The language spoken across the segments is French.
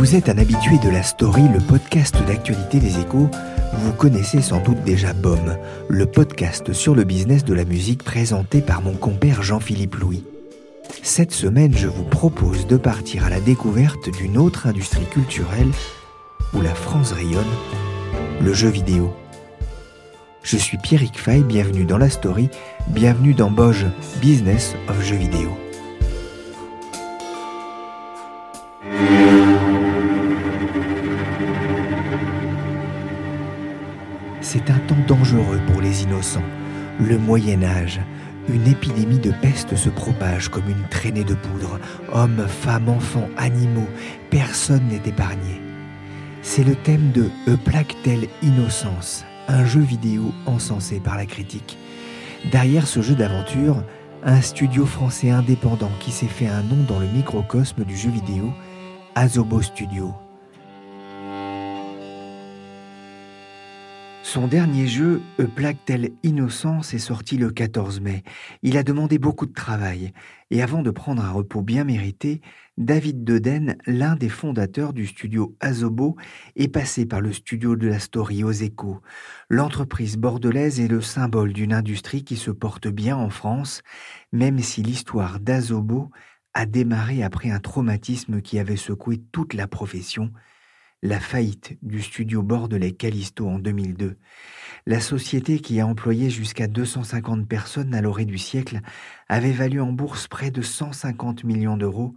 Vous êtes un habitué de la story, le podcast d'actualité des échos, vous connaissez sans doute déjà BOM, le podcast sur le business de la musique présenté par mon compère Jean-Philippe Louis. Cette semaine, je vous propose de partir à la découverte d'une autre industrie culturelle où la France rayonne, le jeu vidéo. Je suis Pierrick Fay, bienvenue dans la story, bienvenue dans Boge, Business of Jeux vidéo. Dangereux pour les innocents. Le Moyen Âge. Une épidémie de peste se propage comme une traînée de poudre. Hommes, femmes, enfants, animaux, personne n'est épargné. C'est le thème de A Plague Tale Innocence, un jeu vidéo encensé par la critique. Derrière ce jeu d'aventure, un studio français indépendant qui s'est fait un nom dans le microcosme du jeu vidéo, Azobo Studio. Son dernier jeu, A Plague Tale Innocence, est sorti le 14 mai. Il a demandé beaucoup de travail. Et avant de prendre un repos bien mérité, David Deden, l'un des fondateurs du studio Azobo, est passé par le studio de la Story aux échos. L'entreprise bordelaise est le symbole d'une industrie qui se porte bien en France, même si l'histoire d'Azobo a démarré après un traumatisme qui avait secoué toute la profession, la faillite du studio bordelais Callisto en 2002. La société qui a employé jusqu'à 250 personnes à l'orée du siècle avait valu en bourse près de 150 millions d'euros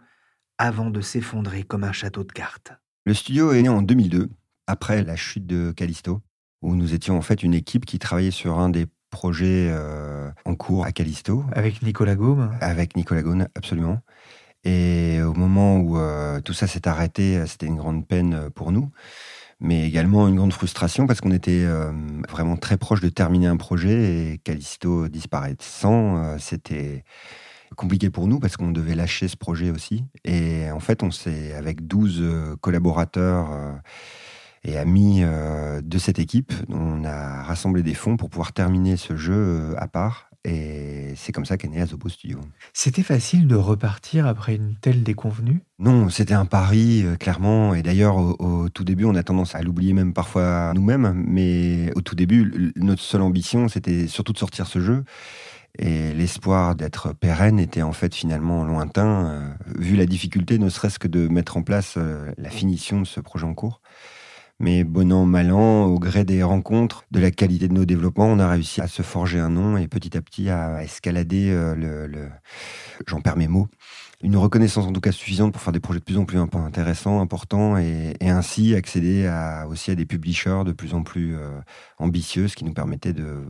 avant de s'effondrer comme un château de cartes. Le studio est né en 2002, après la chute de Callisto, où nous étions en fait une équipe qui travaillait sur un des projets euh, en cours à Callisto. Avec Nicolas Gaume Avec Nicolas Gaume, absolument. Et au moment où euh, tout ça s'est arrêté, c'était une grande peine pour nous, mais également une grande frustration parce qu'on était euh, vraiment très proche de terminer un projet et Callisto disparaissant, euh, c'était compliqué pour nous parce qu'on devait lâcher ce projet aussi. Et en fait, on s'est, avec 12 collaborateurs et amis de cette équipe, on a rassemblé des fonds pour pouvoir terminer ce jeu à part et c'est comme ça qu'est né Azobo Studio. C'était facile de repartir après une telle déconvenue? Non, c'était un pari, euh, clairement. Et d'ailleurs, au, au, tout début, on a tendance à l'oublier même parfois nous-mêmes. Mais au tout début, notre seule ambition, c'était surtout de sortir ce jeu. Et l'espoir d'être pérenne était en fait finalement lointain, euh, vu la difficulté ne serait-ce que de mettre en place euh, la finition de ce projet en cours. Mais bon an, mal an, au gré des rencontres, de la qualité de nos développements, on a réussi à se forger un nom et petit à petit à escalader euh, le, j'en perds mes mots, une reconnaissance en tout cas suffisante pour faire des projets de plus en plus intéressants, importants et, ainsi accéder aussi à des publishers de plus en plus euh, ambitieux, ce qui nous permettait de,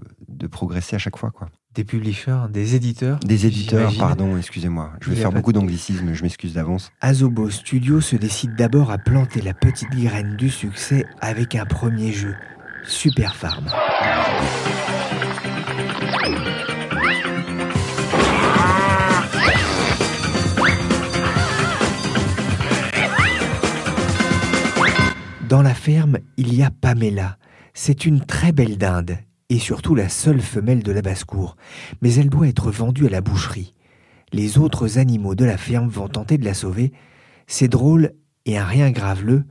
progresser à chaque fois. Des publishers, des éditeurs Des éditeurs, pardon, excusez-moi. Je vais faire beaucoup d'anglicisme, je m'excuse d'avance. Azobo Studio se décide d'abord à planter la petite graine du succès avec un premier jeu, Super Farm. Dans la ferme, il y a Pamela. C'est une très belle dinde et surtout la seule femelle de la basse-cour, mais elle doit être vendue à la boucherie. Les autres animaux de la ferme vont tenter de la sauver. C'est drôle et un rien graveleux.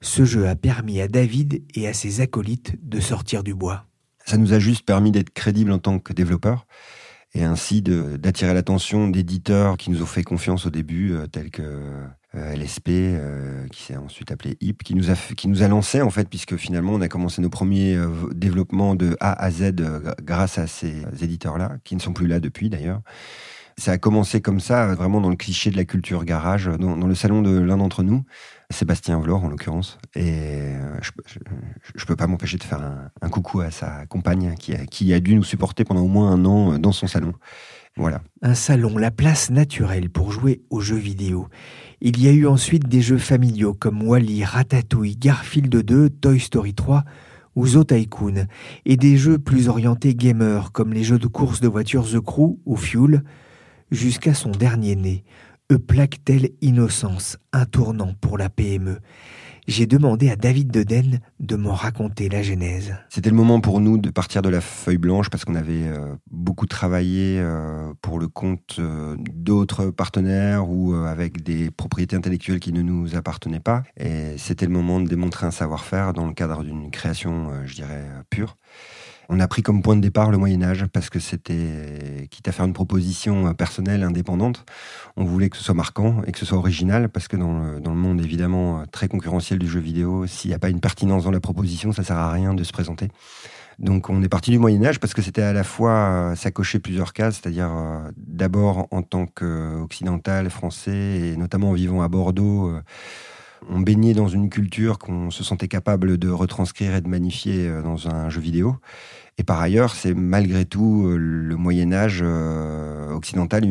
Ce jeu a permis à David et à ses acolytes de sortir du bois. Ça nous a juste permis d'être crédibles en tant que développeurs et ainsi d'attirer l'attention d'éditeurs qui nous ont fait confiance au début, tels que LSP, qui s'est ensuite appelé HIP, qui nous a qui nous a lancé en fait, puisque finalement on a commencé nos premiers développements de A à Z grâce à ces éditeurs-là, qui ne sont plus là depuis d'ailleurs. Ça a commencé comme ça, vraiment dans le cliché de la culture garage, dans, le salon de l'un d'entre nous, Sébastien Vlor en l'occurrence. Et euh, je, je, peux pas m'empêcher de faire un, coucou à sa compagne qui a, dû nous supporter pendant au moins un an dans son salon. Voilà. Un salon, la place naturelle pour jouer aux jeux vidéo. Il y a eu ensuite des jeux familiaux comme Wally, Ratatouille, Garfield 2, Toy Story 3 ou Zo Tycoon, et des jeux plus orientés gamer comme les jeux de course de voitures The Crew ou Fuel, jusqu'à son dernier né. E plaque-t-elle innocence, un tournant pour la PME j'ai demandé à David Deden de m'en raconter la genèse. C'était le moment pour nous de partir de la feuille blanche parce qu'on avait euh, beaucoup travaillé euh, pour le compte euh, d'autres partenaires ou avec des propriétés intellectuelles qui ne nous appartenaient pas. Et c'était le moment de démontrer un savoir-faire dans le cadre d'une création, je dirais, pure. On a pris comme point de départ le Moyen Âge parce que c'était, quitte à faire une proposition euh, personnelle, indépendante, on voulait que ce soit marquant et que ce soit original parce que dans le, monde évidemment euh, très concurrentiel du jeu vidéo, s'il n'y a pas une pertinence dans la proposition, ça sert à rien de se présenter. Donc on est parti du Moyen Âge parce que c'était à la fois, euh, ça cochait plusieurs cases, c'est-à-dire d'abord en tant qu'occidental, français, et notamment en vivant à Bordeaux, on baignait dans une culture qu'on se sentait capable de retranscrire et de magnifier euh, dans un jeu vidéo. Et par ailleurs, c'est malgré tout euh, le Moyen Âge euh, occidental,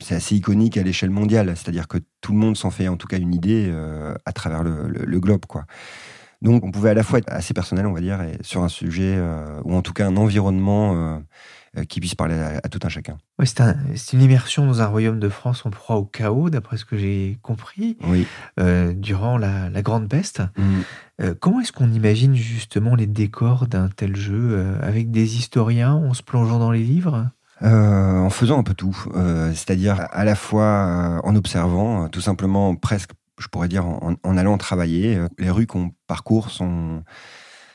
c'est assez iconique à l'échelle mondiale. C'est-à-dire que tout le monde s'en fait en tout cas une idée à travers le, globe, quoi. Donc, on pouvait à la fois être assez personnel, on va dire, et sur un sujet ou en tout cas un environnement euh, qui puisse parler à, tout un chacun. c'est une immersion dans un royaume de France en proie au chaos, d'après ce que j'ai compris, oui. euh, durant la, Grande Peste. Mm. Euh, comment est-ce qu'on imagine justement les décors d'un tel jeu avec des historiens en se plongeant dans les livres? En faisant un peu tout, c'est-à-dire à la fois en observant, tout simplement presque, je pourrais dire, en, allant travailler. Les rues qu'on parcourt ont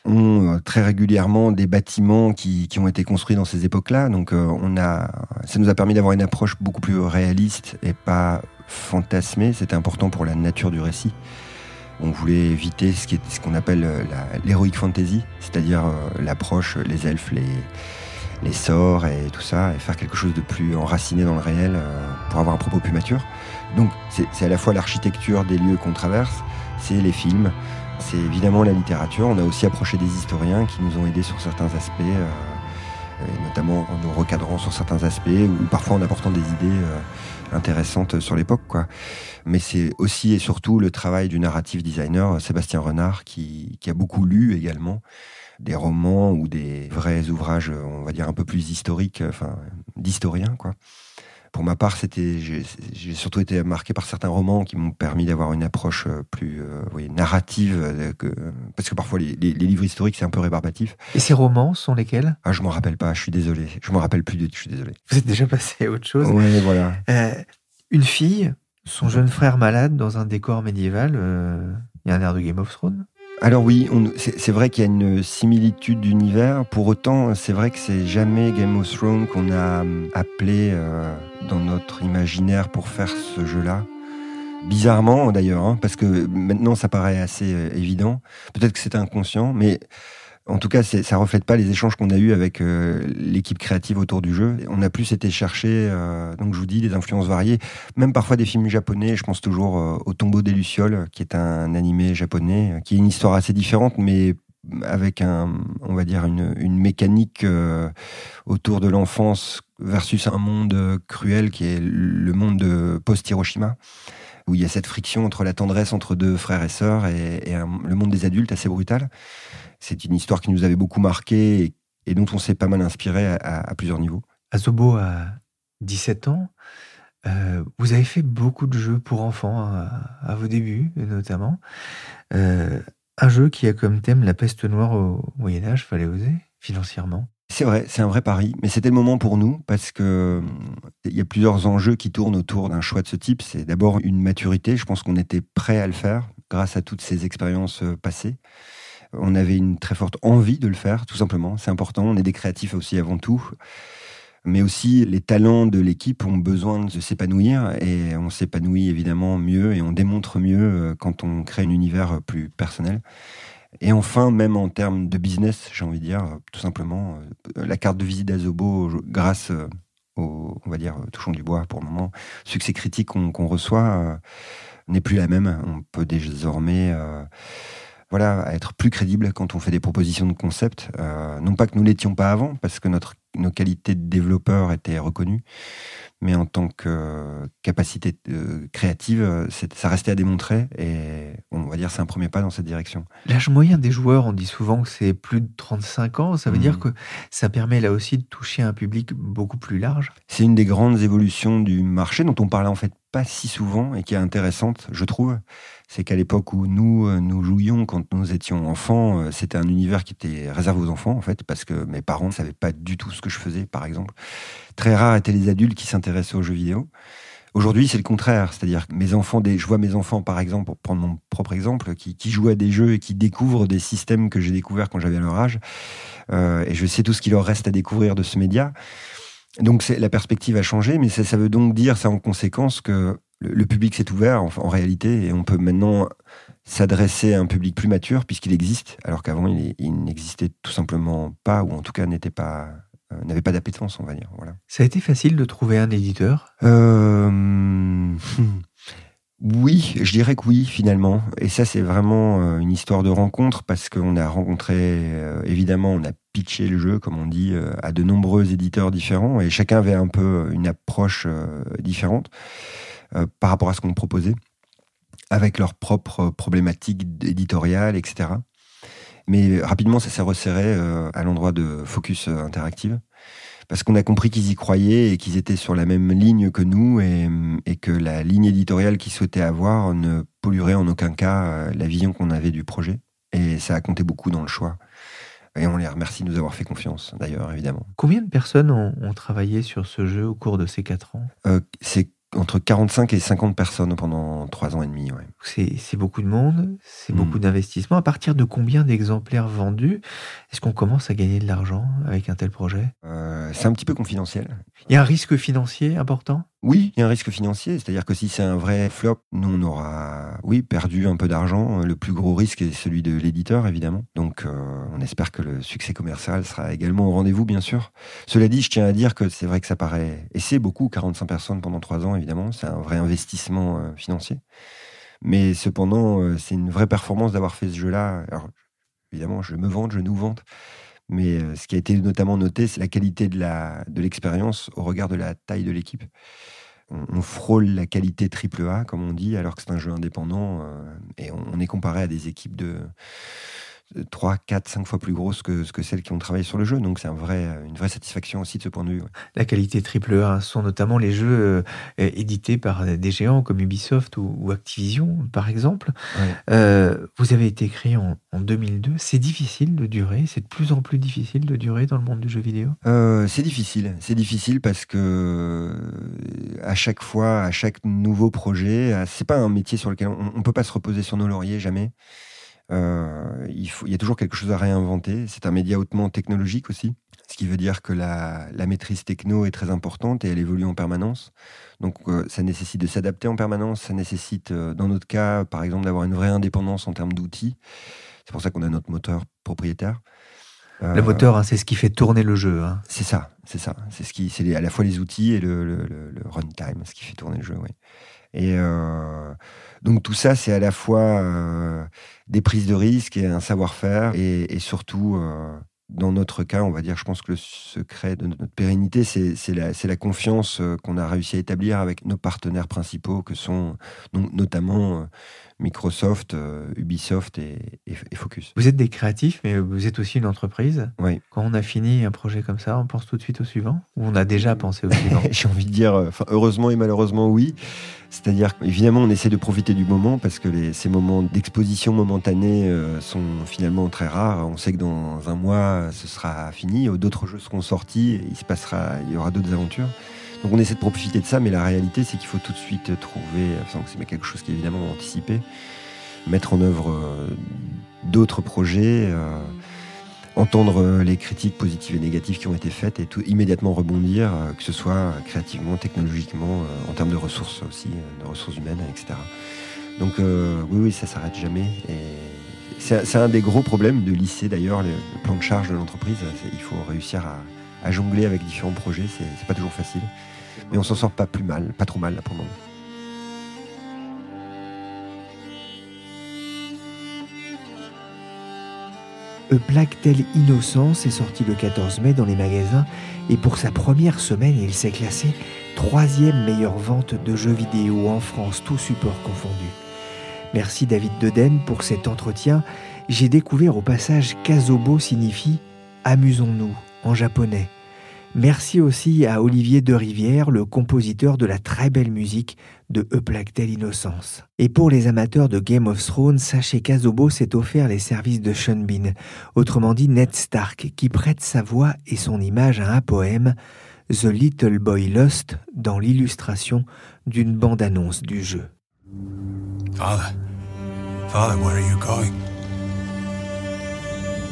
euh, très régulièrement des bâtiments qui, ont été construits dans ces époques-là. Donc euh, on a, ça nous a permis d'avoir une approche beaucoup plus réaliste et pas fantasmée. C'était important pour la nature du récit. On voulait éviter ce qu'on appelle euh, l'héroïque fantasy, c'est-à-dire l'approche, les elfes, les, les sorts et tout ça, et faire quelque chose de plus enraciné dans le réel pour avoir un propos plus mature. Donc c'est à la fois l'architecture des lieux qu'on traverse, c'est les films, c'est évidemment la littérature. On a aussi approché des historiens qui nous ont aidés sur certains aspects, euh, notamment en nous recadrant sur certains aspects, ou parfois en apportant des idées euh, intéressantes sur l'époque. Mais c'est aussi et surtout le travail du narrative designer Sébastien Renard, qui, qui a beaucoup lu également des romans ou des vrais ouvrages, on va dire un peu plus historiques, enfin d'historiens, quoi pour ma part, c'était, j'ai surtout été marqué par certains romans qui m'ont permis d'avoir une approche euh, plus euh, narrative, euh, que, parce que parfois les, livres historiques c'est un peu rébarbatif. Et ces romans sont lesquels? Ah, je m'en rappelle pas. Je suis désolé. Je m'en rappelle plus du tout. Je suis désolé. Vous êtes déjà passé à autre chose. Oui, voilà. une fille, son jeune frère malade dans un décor médiéval. Il y a un air de Game of Thrones. Alors oui, c'est vrai qu'il y a une similitude d'univers. Pour autant, c'est vrai que c'est jamais Game of Thrones qu'on a hum, appelé euh, dans notre imaginaire pour faire ce jeu-là. Bizarrement d'ailleurs, hein, parce que maintenant ça paraît assez euh, évident. Peut-être que c'est inconscient, mais en tout cas, ça reflète pas les échanges qu'on a eus avec euh, l'équipe créative autour du jeu. On a plus été chercher, euh, donc je vous dis, des influences variées, même parfois des films japonais. Je pense toujours euh, au Tombeau des Lucioles, qui est un animé japonais, qui est une histoire assez différente, mais avec un, on va dire une, une mécanique autour de l'enfance versus un monde cruel qui est le monde de post-Hiroshima où il y a cette friction entre la tendresse entre deux frères et sœurs et, le monde des adultes assez brutal. C'est une histoire qui nous avait beaucoup marqué et, dont on s'est pas mal inspiré à, plusieurs niveaux. Azobo a 17 ans. Euh, vous avez fait beaucoup de jeux pour enfants à, vos débuts, notamment. Euh, un jeu qui a comme thème la peste noire au Moyen Âge, fallait oser financièrement. C'est vrai, c'est un vrai pari, mais c'était le moment pour nous parce que il y a plusieurs enjeux qui tournent autour d'un choix de ce type. C'est d'abord une maturité. Je pense qu'on était prêt à le faire grâce à toutes ces expériences euh, passées. On avait une très forte envie de le faire, tout simplement. C'est important. On est des créatifs aussi avant tout. mais aussi les talents de l'équipe ont besoin de s'épanouir et on s'épanouit évidemment mieux et on démontre mieux euh, quand on crée un univers plus personnel. Et enfin, même en termes de business, j'ai envie de dire, tout simplement, euh, la carte de visite d'Azobo, grâce au, on va dire, touchons du bois pour le moment, succès critique qu'on reçoit, n'est plus la même. On peut désormais voilà, être plus crédible quand on fait des propositions de concept. Euh, non pas que nous l'étions pas avant, parce que notre, nos qualités de développeur étaient reconnues, mais en tant que capacité euh, créative, ça restait à démontrer et on va dire c'est un premier pas dans cette direction. L'âge moyen des joueurs, on dit souvent que c'est plus de 35 ans, ça veut dire mmh. que ça permet là aussi de toucher un public beaucoup plus large C'est une des grandes évolutions du marché dont on parlait en fait pas si souvent et qui est intéressante, je trouve c'est qu'à l'époque où nous euh, nous jouions quand nous étions enfants, euh, c'était un univers qui était réservé aux enfants en fait, parce que mes parents ne savaient pas du tout ce que je faisais, par exemple. Très rares étaient les adultes qui s'intéressaient aux jeux vidéo. Aujourd'hui, c'est le contraire, c'est-à-dire que mes enfants, je vois mes enfants, par exemple, pour prendre mon propre exemple, qui, jouent à des jeux et qui découvrent des systèmes que j'ai découverts quand j'avais leur âge, euh, et je sais tout ce qu'il leur reste à découvrir de ce média. Donc la perspective a changé, mais ça veut donc dire, ça en conséquence, que le, public s'est ouvert en, réalité et on peut maintenant s'adresser à un public plus mature puisqu'il existe, alors qu'avant il, n'existait tout simplement pas ou en tout cas n'était pas euh, n'avait pas d'appétence, on va dire. Voilà. Ça a été facile de trouver un éditeur? Euh, Oui, je dirais que oui, finalement. Et ça, c'est vraiment euh, une histoire de rencontre parce qu'on a rencontré, évidemment, on a pitché le jeu, comme on dit, à de nombreux éditeurs différents et chacun avait un peu une approche différente. Euh, par rapport à ce qu'on proposait, avec leurs propres problématiques éditoriales, etc. Mais rapidement, ça s'est resserré euh, à l'endroit de Focus euh, Interactive, parce qu'on a compris qu'ils y croyaient et qu'ils étaient sur la même ligne que nous, et, que la ligne éditoriale qu'ils souhaitaient avoir ne polluerait en aucun cas la vision qu'on avait du projet. Et ça a compté beaucoup dans le choix. Et on les remercie de nous avoir fait confiance, d'ailleurs, évidemment. Combien de personnes ont, travaillé sur ce jeu au cours de ces quatre ans? C'est entre 45 et 50 personnes pendant trois ans et demi. Ouais. C'est beaucoup de monde, c'est hmm. beaucoup d'investissement. À partir de combien d'exemplaires vendus est-ce qu'on commence à gagner de l'argent avec un tel projet? Euh, C'est un petit peu confidentiel. Il y a un risque financier important? Oui, il y a un risque financier. C'est-à-dire que si c'est un vrai flop, nous, on aura, perdu un peu d'argent. Le plus gros risque est celui de l'éditeur, évidemment. Donc, euh, on espère que le succès commercial sera également au rendez-vous, bien sûr. Cela dit, je tiens à dire que c'est vrai que ça paraît, et c'est beaucoup, 45 personnes pendant trois ans, évidemment. C'est un vrai investissement euh, financier. Mais cependant, euh, c'est une vraie performance d'avoir fait ce jeu-là. Alors, évidemment, je me vante, je nous vante. Mais euh, ce qui a été notamment noté, c'est la qualité de l'expérience au regard de la taille de l'équipe. On, frôle la qualité triple A, comme on dit, alors que c'est un jeu indépendant. et on, est comparé à des équipes de 3, 4, 5 fois plus grosses que, que celles qui ont travaillé sur le jeu. Donc c'est un vrai, une vraie satisfaction aussi de ce point de vue. La qualité triple A sont notamment les jeux euh, édités par des géants comme Ubisoft ou, Activision, par exemple. Euh, vous avez été créé en, 2002. C'est difficile de durer C'est de plus en plus difficile de durer dans le monde du jeu vidéo euh, C'est difficile. C'est difficile parce que à chaque fois, à chaque nouveau projet, c'est pas un métier sur lequel on, ne peut pas se reposer sur nos lauriers jamais. Euh, il, faut, il y a toujours quelque chose à réinventer. C'est un média hautement technologique aussi, ce qui veut dire que la, la maîtrise techno est très importante et elle évolue en permanence. Donc euh, ça nécessite de s'adapter en permanence, ça nécessite, euh, dans notre cas, par exemple, d'avoir une vraie indépendance en termes d'outils. C'est pour ça qu'on a notre moteur propriétaire. Le moteur, hein, c'est ce qui fait tourner le jeu. Hein. C'est ça, c'est ça. C'est ce qui, c'est à la fois les outils et le, le, le, le runtime, ce qui fait tourner le jeu. Oui. Et euh, donc tout ça, c'est à la fois euh, des prises de risques et un savoir-faire, et, surtout, euh, dans notre cas, on va dire, je pense que le secret de notre pérennité, c'est la, la, confiance qu'on a réussi à établir avec nos partenaires principaux, que sont notamment Microsoft, euh, Ubisoft et, Focus. Vous êtes des créatifs, mais vous êtes aussi une entreprise. Oui. Quand on a fini un projet comme ça, on pense tout de suite au suivant Ou on a déjà pensé au suivant? J'ai envie de dire, euh, heureusement et malheureusement, oui. C'est-à-dire qu'évidemment, on essaie de profiter du moment parce que ces moments d'exposition momentanée euh, sont finalement très rares. On sait que dans un mois, ce sera fini. D'autres jeux seront sortis. Il se passera, il y aura d'autres aventures. Donc on essaie de profiter de ça, mais la réalité, c'est qu'il faut tout de suite trouver, c'est quelque chose qui est évidemment anticipé, mettre en œuvre euh, d'autres projets, euh, entendre les critiques positives et négatives qui ont été faites et tout immédiatement rebondir, que ce soit créativement, technologiquement, en termes de ressources aussi, de ressources humaines, etc. Donc oui, oui, ça s'arrête jamais. C'est un des gros problèmes de lycée d'ailleurs, le, plan de charge de l'entreprise. Il faut réussir à, jongler avec différents projets, c'est pas toujours facile. Mais on s'en sort pas plus mal, pas trop mal là pour le moment. A Tale Innocence est sorti le 14 mai dans les magasins et pour sa première semaine, il s'est classé troisième meilleure vente de jeux vidéo en France, tout support confondu. Merci David Deden pour cet entretien. J'ai découvert au passage qu'Azobo signifie amusons-nous japonais. Merci aussi à Olivier de Rivière, le compositeur de la très belle musique de E Plague Innocence. Et pour les amateurs de Game of Thrones, sachez qu'Azobo s'est offert les services de Sean Bean, autrement dit Ned Stark, qui prête sa voix et son image à un poème, The Little Boy Lost, dans l'illustration d'une bande-annonce du jeu. Father, Father, where are you going?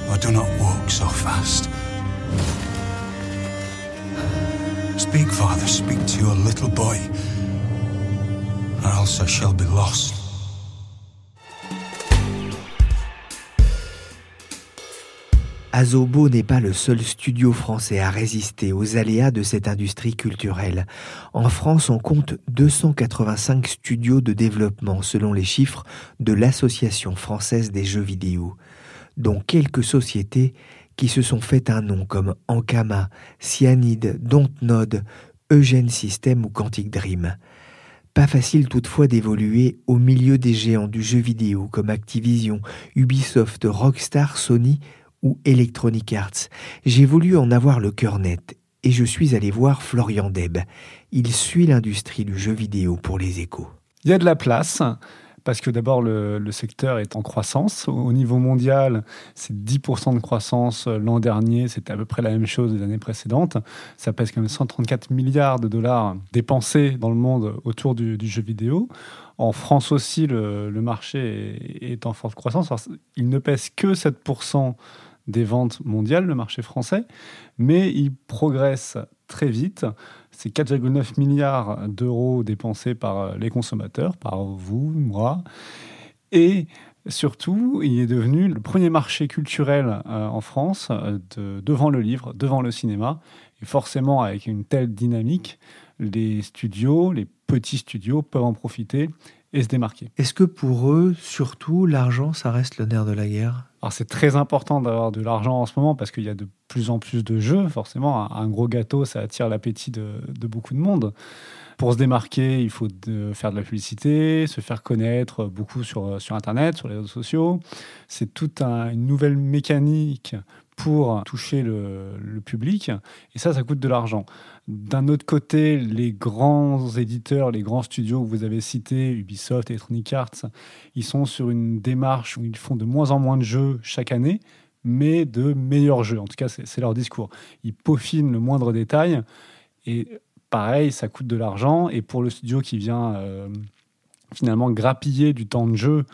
Oh, do not walk so fast. Speak, Father, speak to your little boy, or else I shall be lost. Azobo n'est pas le seul studio français à résister aux aléas de cette industrie culturelle. En France, on compte 285 studios de développement selon les chiffres de l'Association française des jeux vidéo, dont quelques sociétés qui se sont fait un nom comme Ankama, Cyanide, Dontnod, Eugène System ou Quantic Dream. Pas facile toutefois d'évoluer au milieu des géants du jeu vidéo comme Activision, Ubisoft, Rockstar, Sony ou Electronic Arts. J'ai voulu en avoir le cœur net et je suis allé voir Florian Deb. Il suit l'industrie du jeu vidéo pour les échos. Il y a de la place parce que d'abord, le, secteur est en croissance. Au, niveau mondial, c'est 10% de croissance l'an dernier. C'était à peu près la même chose des années précédentes. Ça pèse quand même 134 milliards de dollars dépensés dans le monde autour du, jeu vidéo. En France aussi, le, marché est, en forte croissance. il ne pèse que 7% des ventes mondiales, le marché français, mais il progresse très vite. C'est 4,9 milliards d'euros dépensés par euh, les consommateurs, par vous, moi. Et surtout, il est devenu le premier marché culturel euh, en France euh, devant le livre, devant le cinéma. Et forcément, avec une telle dynamique, les studios, les petits studios peuvent en profiter et se démarquer. Est-ce que pour eux, surtout, l'argent, ça reste le nerf de la guerre? Alors c'est très important d'avoir de l'argent en ce moment parce qu'il y a de plus en plus de jeux. Forcément, un, gros gâteau, ça attire l'appétit de, beaucoup de monde. Pour se démarquer, il faut faire de la publicité, se faire connaître beaucoup sur, sur Internet, sur les réseaux sociaux. C'est toute une nouvelle mécanique pour toucher le, public. Et ça, ça coûte de l'argent. D'un autre côté, les grands éditeurs, les grands studios que vous avez cités, Ubisoft, Electronic Arts, ils sont sur une démarche où ils font de moins en moins de jeux chaque année, mais de meilleurs jeux. En tout cas, c'est leur discours. Ils peaufinent le moindre détail. Et pareil, ça coûte de l'argent. Et pour le studio qui vient euh, finalement grappiller du temps de jeu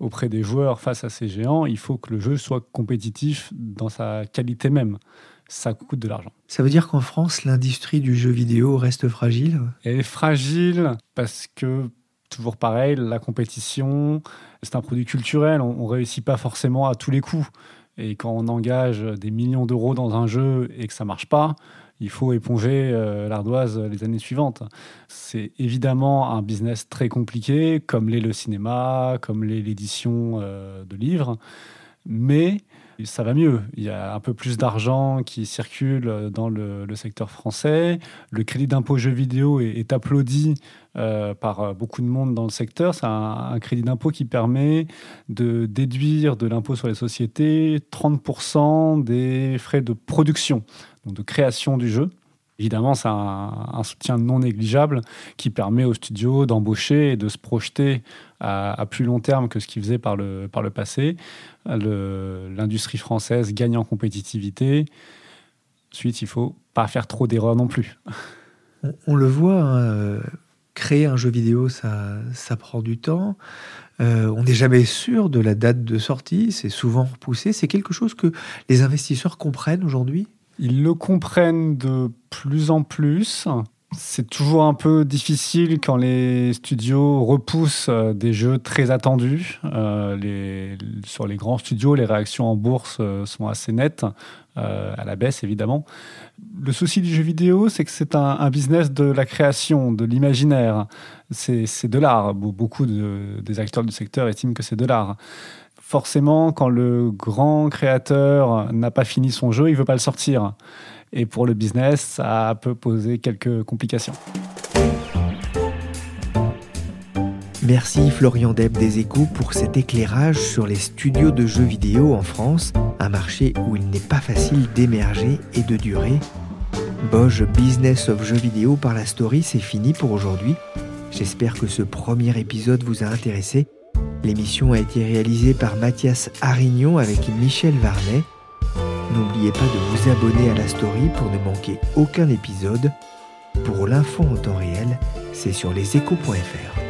auprès des joueurs face à ces géants, il faut que le jeu soit compétitif dans sa qualité même. Ça coûte de l'argent. Ça veut dire qu'en France, l'industrie du jeu vidéo reste fragile? Elle est fragile parce que, toujours pareil, la compétition, c'est un produit culturel. On ne réussit pas forcément à tous les coups. Et quand on engage des millions d'euros dans un jeu et que ça marche pas, il faut éponger euh, l'ardoise les années suivantes. C'est évidemment un business très compliqué, comme l'est le cinéma, comme l'est l'édition euh, de livres, mais ça va mieux. Il y a un peu plus d'argent qui circule dans le, secteur français. Le crédit d'impôt jeux vidéo est, applaudi euh, par beaucoup de monde dans le secteur. C'est un, crédit d'impôt qui permet de déduire de l'impôt sur les sociétés 30% des frais de production donc de création du jeu. Évidemment, c'est un, soutien non négligeable qui permet aux studios d'embaucher et de se projeter à, plus long terme que ce qu'ils faisaient par le, par le passé. L'industrie française gagne en compétitivité. Ensuite, il faut pas faire trop d'erreurs non plus. On, le voit, hein, créer un jeu vidéo, ça, ça prend du temps. Euh, on n'est jamais sûr de la date de sortie, c'est souvent repoussé. C'est quelque chose que les investisseurs comprennent aujourd'hui? Ils le comprennent de plus en plus. C'est toujours un peu difficile quand les studios repoussent euh, des jeux très attendus. Euh, sur les grands studios, les réactions en bourse euh, sont assez nettes, à la baisse évidemment. Le souci du jeu vidéo, c'est que c'est un, business de la création, de l'imaginaire. C'est de l'art. Beaucoup des acteurs du secteur estiment que c'est de l'art forcément, quand le grand créateur n'a pas fini son jeu, il ne veut pas le sortir. Et pour le business, ça peut poser quelques complications. Merci Florian Deb des Échos pour cet éclairage sur les studios de jeux vidéo en France, un marché où il n'est pas facile d'émerger et de durer. Boge Business of Jeux vidéo par la story, c'est fini pour aujourd'hui. J'espère que ce premier épisode vous a intéressé. L'émission a été réalisée par Mathias Arignon avec Michel Varnet. N'oubliez pas de vous abonner à la story pour ne manquer aucun épisode. Pour l'info en temps réel, c'est sur leséchos.fr.